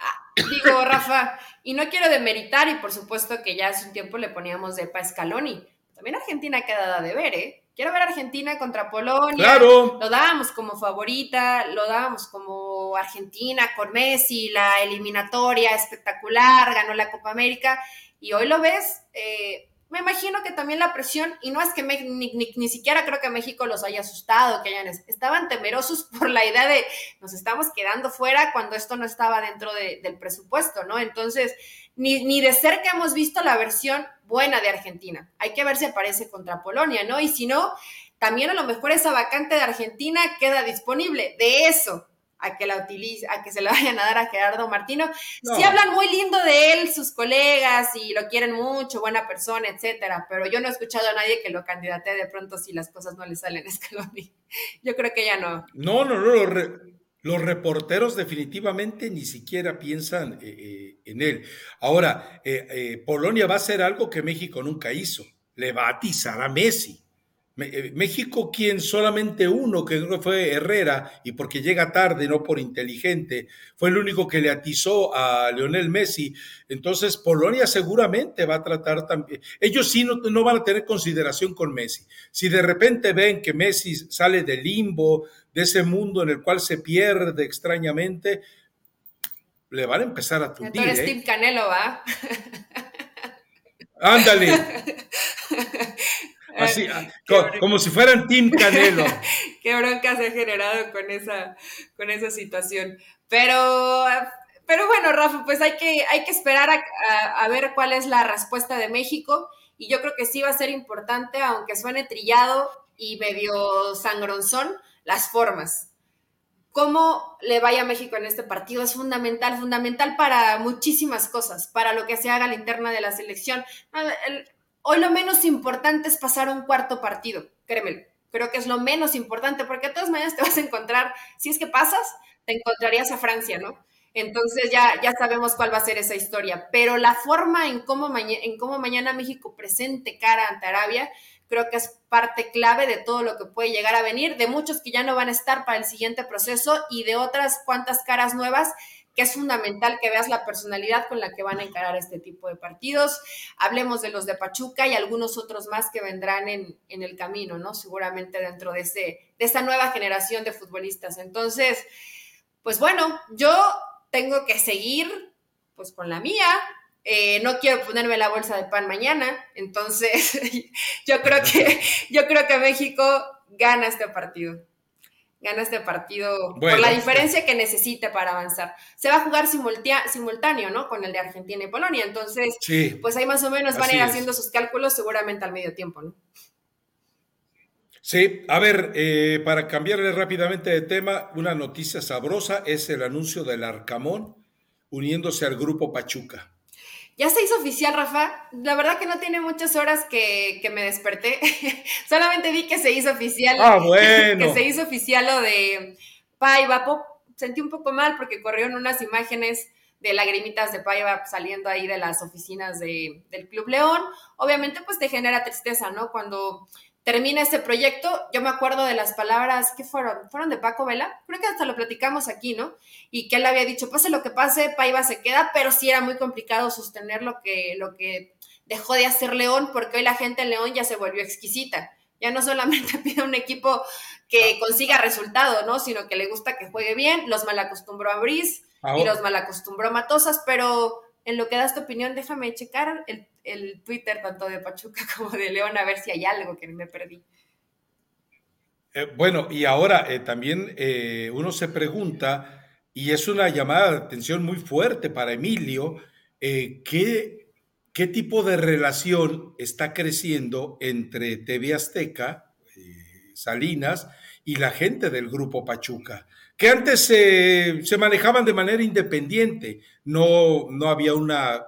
Ah, digo, Rafa, y no quiero demeritar, y por supuesto que ya hace un tiempo le poníamos de Pa Scaloni. También Argentina queda de ver, ¿eh? Quiero ver Argentina contra Polonia. Claro. Lo dábamos como favorita, lo dábamos como Argentina con Messi, la eliminatoria espectacular, ganó la Copa América. Y hoy lo ves, eh, me imagino que también la presión, y no es que ni, siquiera creo que México los haya asustado, que hayan, estaban temerosos [laughs] por la idea de nos estamos quedando fuera cuando esto no estaba dentro del presupuesto, ¿no? Entonces, ni, ni de cerca hemos visto la versión buena de Argentina. Hay que ver si aparece contra Polonia, ¿no? Y si no, también a lo mejor esa vacante de Argentina queda disponible. De eso, a que la utilice, a que se le [laughs] vayan a dar a Gerardo Martino. Sí hablan muy lindo de él, sus colegas, y lo quieren mucho, buena persona, etcétera, pero yo no he escuchado a nadie que lo candidate de pronto si las cosas no le salen a Scaloni. [laughs] Yo creo que ya no. No, no, no, los, reporteros definitivamente ni siquiera piensan eh, eh, en él. Ahora, eh, Polonia va a hacer algo que México nunca hizo, le va a atizar a Messi. Eh, México, quien solamente uno, que fue Herrera, y porque llega tarde, no por inteligente, fue el único que le atizó a Lionel Messi. Entonces, Polonia seguramente va a tratar también. Ellos sí no, no van a tener consideración con Messi. Si de repente ven que Messi sale del limbo, de ese mundo en el cual se pierde extrañamente, le van a empezar a tundir. Entonces, ¿eh? Steve Canelo va. Ándale. [laughs] Así, ah, como, si fueran Team [laughs] Canelo. Qué bronca se ha generado con esa, con esa situación. Pero, pero bueno, Rafa, pues hay que, hay que esperar a, ver cuál es la respuesta de México. Y yo creo que sí va a ser importante, aunque suene trillado y medio sangronzón, las formas. Cómo le vaya a México en este partido es fundamental, fundamental para muchísimas cosas, para lo que se haga la interna de la selección. El, Hoy lo menos importante es pasar un cuarto partido, créemelo. Creo que es lo menos importante, porque de todas maneras te vas a encontrar, si es que pasas, te encontrarías a Francia, ¿no? Entonces ya, ya sabemos cuál va a ser esa historia. Pero la forma en cómo, en cómo mañana México presente cara ante Arabia, creo que es parte clave de todo lo que puede llegar a venir, de muchos que ya no van a estar para el siguiente proceso y de otras cuantas caras nuevas que es fundamental que veas la personalidad con la que van a encarar este tipo de partidos. Hablemos de los de Pachuca y algunos otros más que vendrán en, el camino, ¿no? Seguramente dentro de, ese, de esa nueva generación de futbolistas. Entonces, pues bueno, yo tengo que seguir pues con la mía, eh, no quiero ponerme la bolsa de pan mañana, entonces [laughs] yo creo que yo creo que México gana este partido gana este partido por la diferencia que necesita para avanzar. Se va a jugar simultáneo, ¿no? Con el de Argentina y Polonia. Entonces, pues ahí más o menos van a ir haciendo sus cálculos seguramente al medio tiempo, ¿no? Sí, a ver, eh, para cambiarle rápidamente de tema, una noticia sabrosa es el anuncio del Arcamón uniéndose al grupo Pachuca. Ya se hizo oficial, Rafa. La verdad que no tiene muchas horas que, me desperté. [laughs] Solamente vi que se hizo oficial. Ah, bueno. [laughs] Que se hizo oficial lo de Paiva. Sentí un poco mal porque corrieron unas imágenes de lagrimitas de Paiva saliendo ahí de las oficinas del Club León. Obviamente, pues te genera tristeza, ¿no? Cuando termina este proyecto, yo me acuerdo de las palabras que fueron, fueron de Paco Vela, creo que hasta lo platicamos aquí, ¿no? Y que él había dicho, pase lo que pase, Paiva se queda, pero sí era muy complicado sostener lo que, lo que dejó de hacer León, porque hoy la gente en León ya se volvió exquisita. Ya no solamente [laughs] pide un equipo que consiga resultado, ¿no? Sino que le gusta que juegue bien, los malacostumbró a Brice y los malacostumbró a Matosas, pero en lo que das tu opinión, déjame checar el el Twitter tanto de Pachuca [laughs] como de León a ver si hay algo que me perdí. Eh, bueno, y ahora eh, también eh, uno se pregunta, y es una llamada de atención muy fuerte para Emilio, ¿qué, ¿qué tipo de relación está creciendo entre TV Azteca, Salinas, y la gente del grupo Pachuca? que antes se manejaban de manera independiente, no, no había una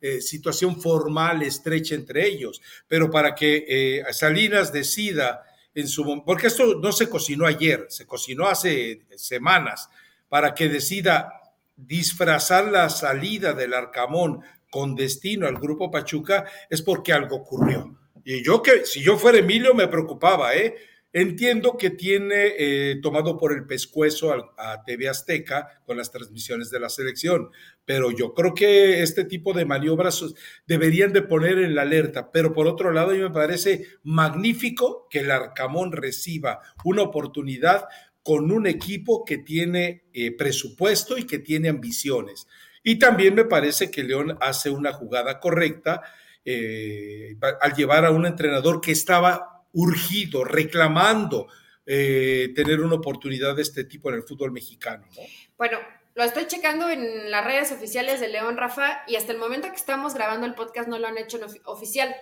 eh, situación formal estrecha entre ellos, pero para que eh, Salinas decida en su porque esto no se cocinó ayer, se cocinó hace semanas, para que decida disfrazar la salida del Arcamón con destino al grupo Pachuca, es porque algo ocurrió. Y yo que, si yo fuera Emilio, me preocupaba, ¿eh? Entiendo que tiene eh, tomado por el pescuezo a, TV Azteca con las transmisiones de la selección, pero yo creo que este tipo de maniobras deberían de poner en la alerta. Pero por otro lado, a mí me parece magnífico que el Arcamón reciba una oportunidad con un equipo que tiene eh, presupuesto y que tiene ambiciones. Y también me parece que León hace una jugada correcta eh, al llevar a un entrenador que estaba urgido, reclamando eh, tener una oportunidad de este tipo en el fútbol mexicano. Bueno, lo estoy checando en las redes oficiales de León Rafa y hasta el momento que estamos grabando el podcast no lo han hecho oficial.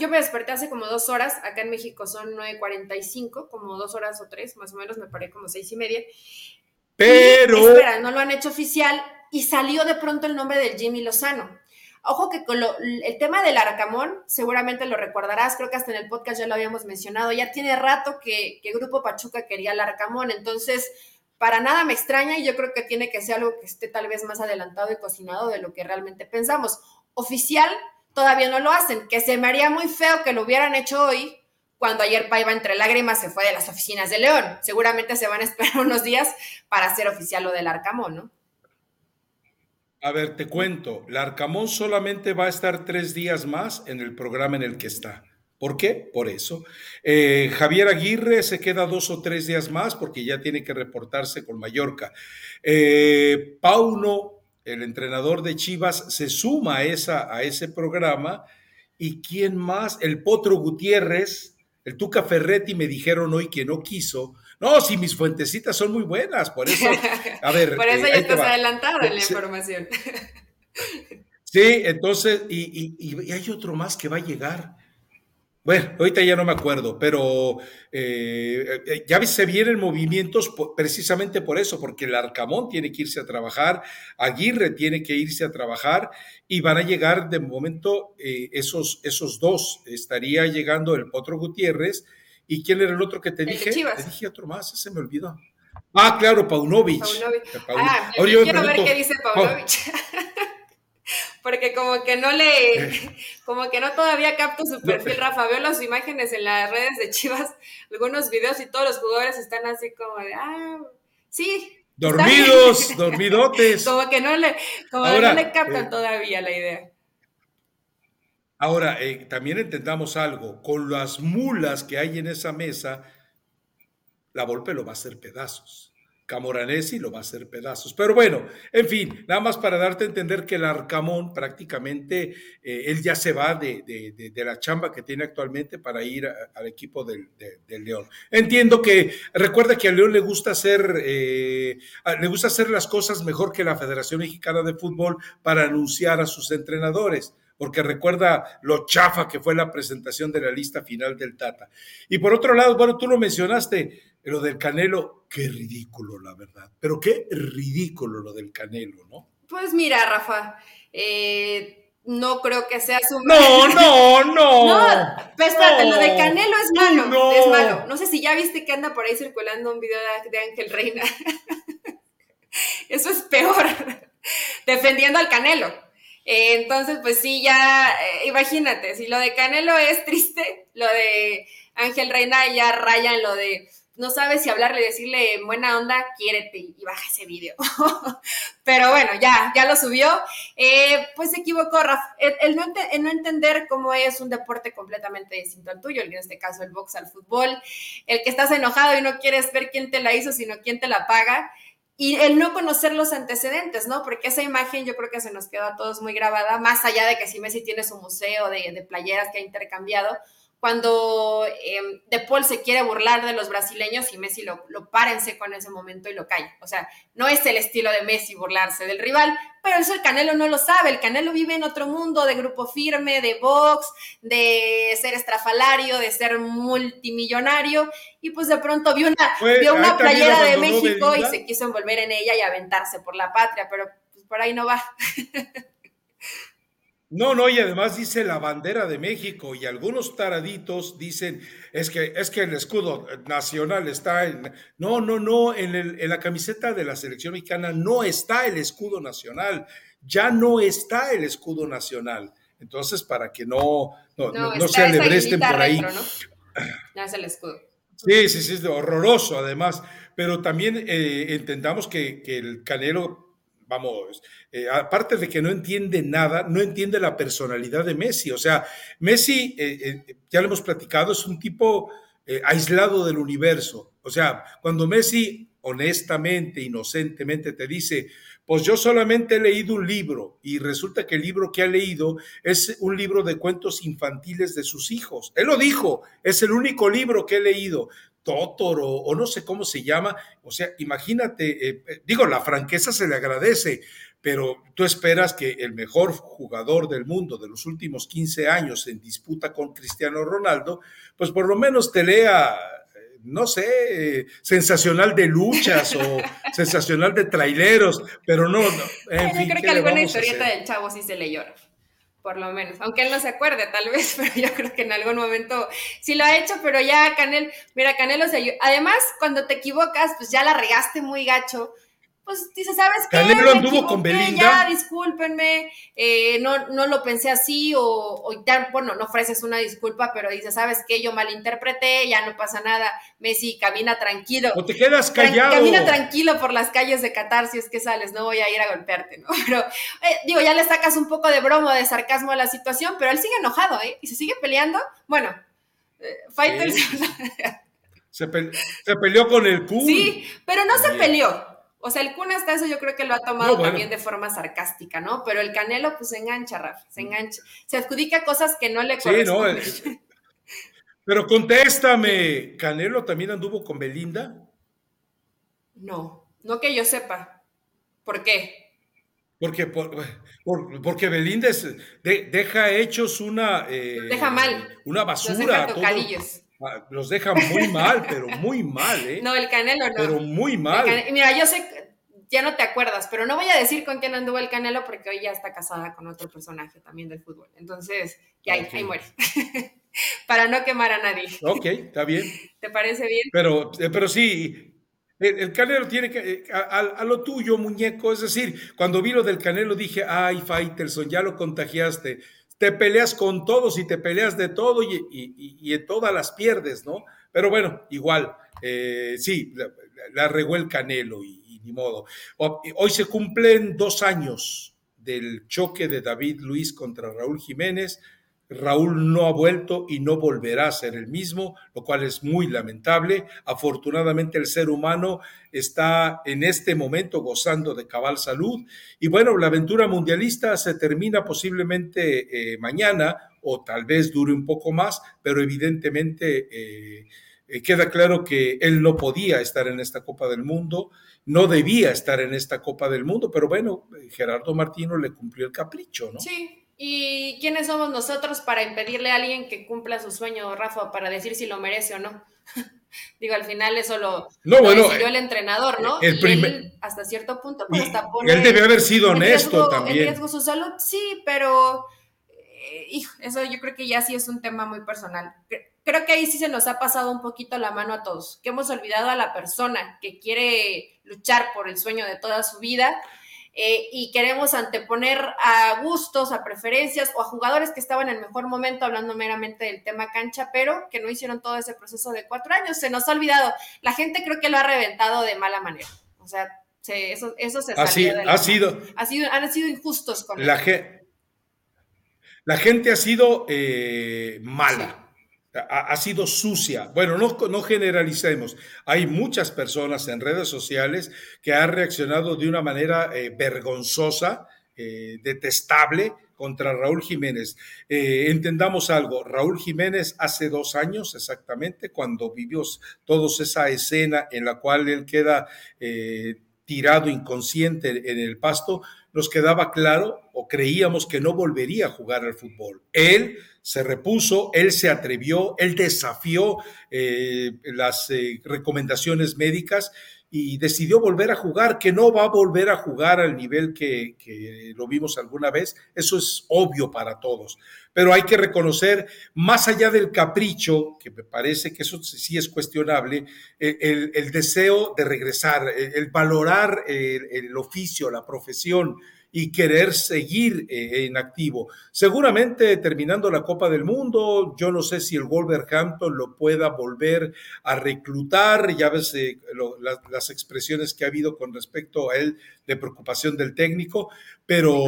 Yo me desperté hace como dos horas, acá en México son 9.45, como dos horas o tres, más o menos, me paré como seis y media. Pero. espera, no lo han hecho oficial y salió de pronto el nombre del Jimmy Lozano. Ojo que con el tema del Arcamón, seguramente lo recordarás, creo que hasta en el podcast ya lo habíamos mencionado, ya tiene rato que, que Grupo Pachuca quería el Arcamón, entonces para nada me extraña y yo creo que tiene que ser algo que esté tal vez más adelantado y cocinado de lo que realmente pensamos. Oficial, todavía no lo hacen, que se me haría muy feo que lo hubieran hecho hoy, cuando ayer Paiva entre lágrimas se fue de las oficinas de León. Seguramente se van a esperar [laughs] unos días para hacer oficial lo del Arcamón, ¿no? A ver, te cuento, la Arcamón solamente va a estar tres días más en el programa en el que está. ¿Por qué? Por eso. Eh, Javier Aguirre se queda dos o tres días más porque ya tiene que reportarse con Mallorca. Eh, Pauno, el entrenador de Chivas, se suma a, esa, a ese programa. ¿Y quién más? El Potro Gutiérrez, el Tuca Ferretti me dijeron hoy que no quiso. No, si mis fuentecitas son muy buenas, por eso, [laughs] a ver. por eso eh, ya estás adelantado en la información. Sí, entonces, y, hay otro más que va a llegar. Bueno, ahorita ya no me acuerdo, pero eh, eh, ya se vienen movimientos precisamente por eso, porque el Arcamón tiene que irse a trabajar, Aguirre tiene que irse a trabajar y van a llegar de momento esos, esos dos. Estaría llegando el Potro Gutiérrez ¿Y quién era el otro que te dije? Te dije otro más, se me olvidó. Ah, claro, Paunovic. Paunovic. Ah, yo quiero ver qué dice Paunovic. [laughs] Porque como que no le, [laughs] como que no todavía capto su perfil, Rafa. Veo las imágenes en las redes de Chivas, [laughs] algunos videos y todos los jugadores están así como de, ah, sí. Dormidos, dormidotes. como que no le, como no le captan eh, todavía la idea. Ahora, eh, también entendamos algo, con las mulas que hay en esa mesa, la Volpe lo va a hacer pedazos. Camoranesi lo va a hacer pedazos. Pero bueno, en fin, nada más para darte a entender que el Arcamón prácticamente, eh, él ya se va de, la chamba que tiene actualmente para ir al equipo del, León. Entiendo que, recuerda que al León le gusta hacer, eh, le gusta hacer las cosas mejor que la Federación Mexicana de Fútbol para anunciar a sus entrenadores porque recuerda lo chafa que fue la presentación de la lista final del Tata. Y por otro lado, bueno, tú lo mencionaste, lo del Canelo, qué ridículo, la verdad, pero qué ridículo lo del Canelo, ¿no? Pues mira, Rafa, eh, no creo que sea su... No, [laughs] no, no. no, pues espérate, lo del Canelo es malo, no. es malo. No sé si ya viste que anda por ahí circulando un video de Ángel Reina. [laughs] Eso es peor, [laughs] defendiendo al Canelo. Eh, entonces, pues sí, ya, eh, imagínate, si lo de Canelo es triste, lo de Ángel Reina ya raya en lo de no sabes si hablarle, decirle en buena onda, quiérete y baja ese video. [laughs] Pero bueno, ya, ya lo subió. Eh, pues se equivocó, Rafa. El, no no, entender cómo es un deporte completamente distinto al tuyo, en este caso el box al fútbol, el que estás enojado y no quieres ver quién te la hizo, sino quién te la paga y el no conocer los antecedentes, ¿no? Porque esa imagen yo creo que se nos quedó a todos muy grabada, más allá de que si Messi tiene su museo de, de playeras que ha intercambiado, cuando eh, De Paul se quiere burlar de los brasileños y Messi lo, lo para en seco en ese momento y lo calla. O sea, no es el estilo de Messi burlarse del rival, pero eso el Canelo no lo sabe. El Canelo vive en otro mundo de grupo firme, de box, de ser estrafalario, de ser multimillonario. Y pues de pronto vio una, vio una playera de México y se quiso envolver en ella y aventarse por la patria, pero pues por ahí no va. [laughs] No, no, y además dice la bandera de México y algunos taraditos dicen, es que, es que el escudo nacional está en... No, no, no, en, el, en la camiseta de la selección mexicana no está el escudo nacional, ya no está el escudo nacional. Entonces, para que no, no, no, se alebresten por ahí. ¿no? es el escudo. Sí, sí, sí, es horroroso además, pero también eh, entendamos que, que el Canelo vamos, eh, aparte de que no entiende nada, no entiende la personalidad de Messi. O sea, Messi, eh, eh, ya lo hemos platicado, es un tipo aislado del universo. O sea, cuando Messi honestamente, inocentemente te dice, pues yo solamente he leído un libro y resulta que el libro que ha leído es un libro de cuentos infantiles de sus hijos. Él lo dijo, es el único libro que he leído. Totoro o no sé cómo se llama. O sea, imagínate, eh, eh, digo, la franqueza se le agradece, pero tú esperas que el mejor jugador del mundo de los últimos 15 años en disputa con Cristiano Ronaldo, pues por lo menos te lea no sé, sensacional de luchas o [laughs] sensacional de traileros, pero no, no en fin, Yo creo que alguna historieta del chavo sí se le llora por lo menos, aunque él no se acuerde tal vez, [laughs] pero yo creo que en algún momento sí lo ha hecho, pero ya Canel, mira, Canelo se además cuando te equivocas, pues ya la regaste muy gacho, pues dice, ¿sabes qué? Canelo anduvo con Belinda. Ya, discúlpenme, eh, no, no lo pensé así, o, o bueno, no ofreces una disculpa, pero dice, ¿sabes qué? Yo malinterpreté, ya no pasa nada. Messi, camina tranquilo. O te quedas callado. camina tranquilo por las calles de Qatar si es que sales, no voy a ir a golpearte, ¿no? [laughs] Pero, eh, digo, ya le sacas un poco de broma, de sarcasmo a la situación, pero él sigue enojado, ¿eh? Y se sigue peleando. Bueno, eh, Fighters. [laughs] Se, se, peleó con el Q. Sí, pero no se peleó o sea, el Kun hasta eso yo creo que lo ha tomado también de forma sarcástica, ¿no? Pero el Canelo pues se engancha, Rafa, se engancha. Se adjudica cosas que no le corresponden. Sí, no. Pero contéstame, ¿Canelo también anduvo con Belinda? No, no que yo sepa. ¿Por qué? Porque, porque Belinda deja hechos una... Eh, deja mal. Una basura. Los deja Ah, los deja muy mal, pero muy mal, ¿eh? No, el Canelo no. Pero muy mal. Mira, yo sé, ya no te acuerdas, pero no voy a decir con quién anduvo el Canelo porque hoy ya está casada con otro personaje también del fútbol. Entonces, ya ahí, muere. [laughs] Para no quemar a nadie. Ok, está bien. [laughs] ¿Te parece bien? Pero, eh, pero sí, el, Canelo tiene que, eh, a, lo tuyo, muñeco, es decir, cuando vi lo del Canelo dije, ay, Faitelson, ya lo contagiaste te peleas con todos y te peleas de todo y, en todas las pierdes, ¿no? Pero bueno, igual, eh, sí, la, regó el Canelo y, ni modo. Hoy se cumplen dos años del choque de David Luis contra Raúl Jiménez. Raúl no ha vuelto y no volverá a ser el mismo, lo cual es muy lamentable. Afortunadamente el ser humano está en este momento gozando de cabal salud. Y bueno, la aventura mundialista se termina posiblemente eh, mañana o tal vez dure un poco más, pero evidentemente eh, eh, queda claro que él no podía estar en esta Copa del Mundo, no debía estar en esta Copa del Mundo, pero bueno, Gerardo Martino le cumplió el capricho, ¿no? Sí, ¿Y quiénes somos nosotros para impedirle a alguien que cumpla su sueño, Rafa, para decir si lo merece o no? [laughs] Digo, al final eso lo, no, bueno, decidió el entrenador, ¿no? El él, hasta cierto punto, pues hasta pone Él debe haber sido honesto también. En riesgo su salud, sí, pero eh, eso yo creo que ya sí es un tema muy personal. Creo que ahí sí se nos ha pasado un poquito la mano a todos, que hemos olvidado a la persona que quiere luchar por el sueño de toda su vida eh, y queremos anteponer a gustos, a preferencias o a jugadores que estaban en el mejor momento, hablando meramente del tema cancha, pero que no hicieron todo ese proceso de cuatro años. Se nos ha olvidado. La gente creo que lo ha reventado de mala manera. O sea, eso, eso se Así, ha sido, ha sido, han sido injustos con la, la gente ha sido eh, mala ha, sido sucia. Bueno, no, no generalicemos. Hay muchas personas en redes sociales que han reaccionado de una manera eh, vergonzosa, eh, detestable contra Raúl Jiménez. Eh, entendamos algo, Raúl Jiménez hace dos años exactamente, cuando vivió todos esa escena en la cual él queda tirado inconsciente en el pasto, nos quedaba claro o creíamos que no volvería a jugar al fútbol. Él se repuso, él se atrevió, él desafió eh, las eh, recomendaciones médicas y decidió volver a jugar, que no va a volver a jugar al nivel que, lo vimos alguna vez, eso es obvio para todos, pero hay que reconocer, más allá del capricho, que me parece que eso sí es cuestionable, el, deseo de regresar, el, valorar el oficio, la profesión, y querer seguir eh, en activo. Seguramente terminando la Copa del Mundo, yo no sé si el Wolverhampton lo pueda volver a reclutar, ya ves eh, las, expresiones que ha habido con respecto a él de preocupación del técnico, pero...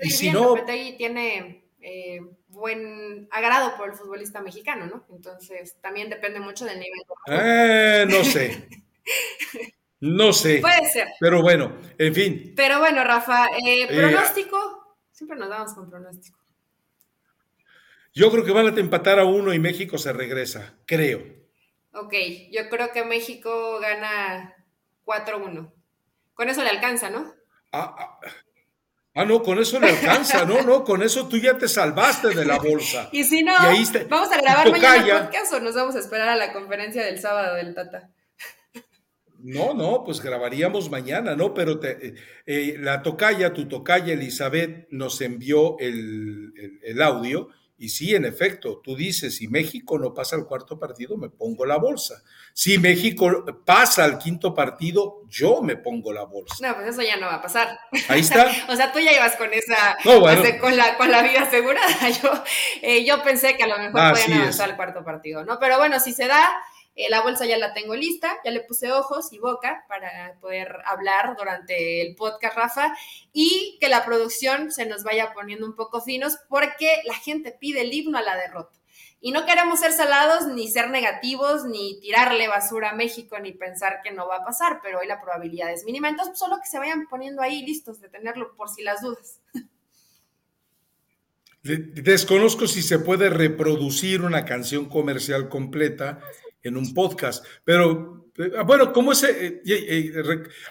y si no, tiene... Eh, buen agrado por el futbolista mexicano, ¿no? Entonces también depende mucho del nivel. No sé. [laughs] No sé. Puede ser. Pero bueno, en fin. Pero bueno, Rafa, eh, eh, pronóstico. Siempre nos damos con pronóstico. Yo creo que van a empatar a uno y México se regresa, creo. Ok, yo creo que México gana 4-1. Con eso le alcanza, ¿no? Ah, ah, Ah, no, con eso le alcanza, no, no, con eso tú ya te salvaste de la bolsa. [laughs] y si no, vamos a grabar mañana podcast o nos vamos a esperar a la conferencia del sábado del Tata. No, no, pues grabaríamos mañana, ¿no? Pero te, eh, la tocaya, tu tocaya Elizabeth, nos envió el, el audio y sí, en efecto, tú dices, si México no pasa al cuarto partido, me pongo la bolsa. Si México pasa al quinto partido, yo me pongo la bolsa. No, pues eso ya no va a pasar. Ahí está. [laughs] o sea, tú ya ibas con esa, con, la, con la vida asegurada. [laughs] Yo, eh, yo pensé que a lo mejor podían avanzar al cuarto partido, ¿no? Pero bueno, si se da, eh, la bolsa ya la tengo lista, ya le puse ojos y boca para poder hablar durante el podcast, Rafa, y que la producción se nos vaya poniendo un poco finos porque la gente pide el himno a la derrota. Y no queremos ser salados, ni ser negativos, ni tirarle basura a México, ni pensar que no va a pasar, pero hoy la probabilidad es mínima. Entonces, solo que se vayan poniendo ahí listos de tenerlo por si las dudas. Desconozco si se puede reproducir una canción comercial completa en un podcast. Pero, eh, bueno, ¿cómo es? Eh, eh,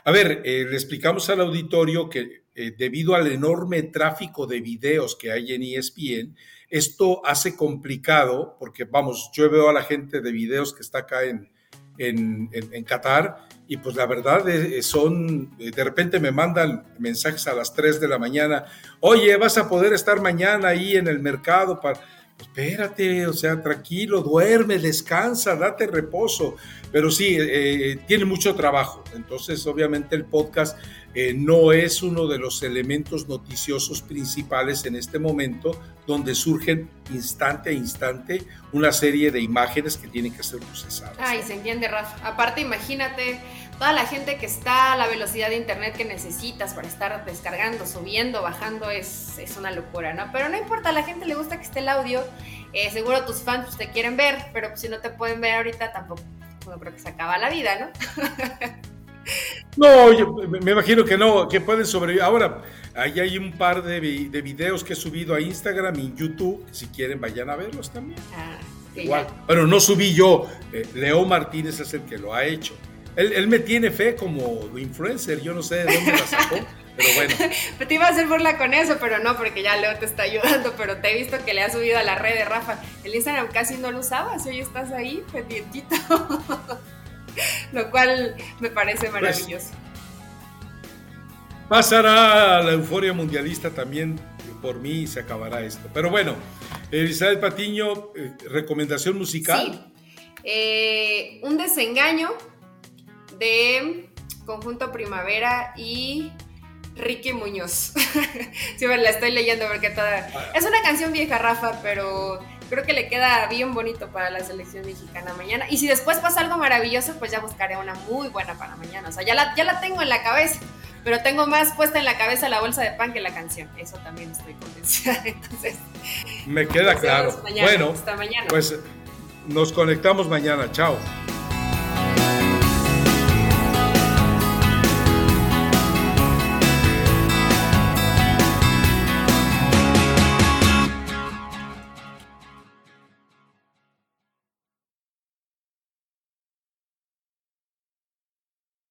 a ver, le explicamos al auditorio que debido al enorme tráfico de videos que hay en ESPN, esto hace complicado, porque vamos, yo veo a la gente de videos que está acá en, en, en, Qatar y pues la verdad son, de repente me mandan mensajes a las 3 de la mañana, oye, vas a poder estar mañana ahí en el mercado para espérate, o sea, tranquilo, duerme, descansa, date reposo. Pero sí, eh, eh, tiene mucho trabajo. Entonces, obviamente, el podcast eh, no es uno de los elementos noticiosos principales en este momento, donde surgen instante a instante una serie de imágenes que tienen que ser procesadas. Ay, se entiende, Rafa. Aparte, imagínate toda la gente que está a la velocidad de internet que necesitas para estar descargando, subiendo, bajando, es, es una locura, ¿no? Pero no importa, a la gente le gusta que esté el audio. Eh, seguro tus fans pues, te quieren ver, pero pues, si no te pueden ver ahorita, tampoco no creo que se acaba la vida, ¿no? [laughs] No, yo me imagino que no, que pueden sobrevivir. Ahora, ahí hay un par de, de videos que he subido a Instagram y YouTube. Si quieren, vayan a verlos también. Ah, Igual. Bueno, no subí yo. Eh, Leo Martínez es el que lo ha hecho. Él, me tiene fe como influencer, yo no sé de dónde la sacó, pero bueno. [laughs] te iba a hacer burla con eso, pero no, porque ya Leo te está ayudando, pero te he visto que le ha subido a la red de Rafa. El Instagram casi no lo usabas, hoy estás ahí, pendientito. [laughs] lo cual me parece pues, maravilloso. pasará la euforia mundialista también por mí y se acabará esto. Pero bueno, Elizabeth Patiño, eh, recomendación musical. Sí. Eh, un desengaño de Conjunto Primavera y Ricky Muñoz. [laughs] sí, la estoy leyendo porque toda... Es una canción vieja, Rafa, pero creo que le queda bien bonito para la selección mexicana mañana. Y si después pasa algo maravilloso, pues ya buscaré una muy buena para mañana. O sea, ya la, ya la tengo en la cabeza, pero tengo más puesta en la cabeza la bolsa de pan que la canción. Eso también estoy convencida. [laughs] Entonces, me queda claro. bueno, hasta mañana. Pues nos conectamos mañana. Chao.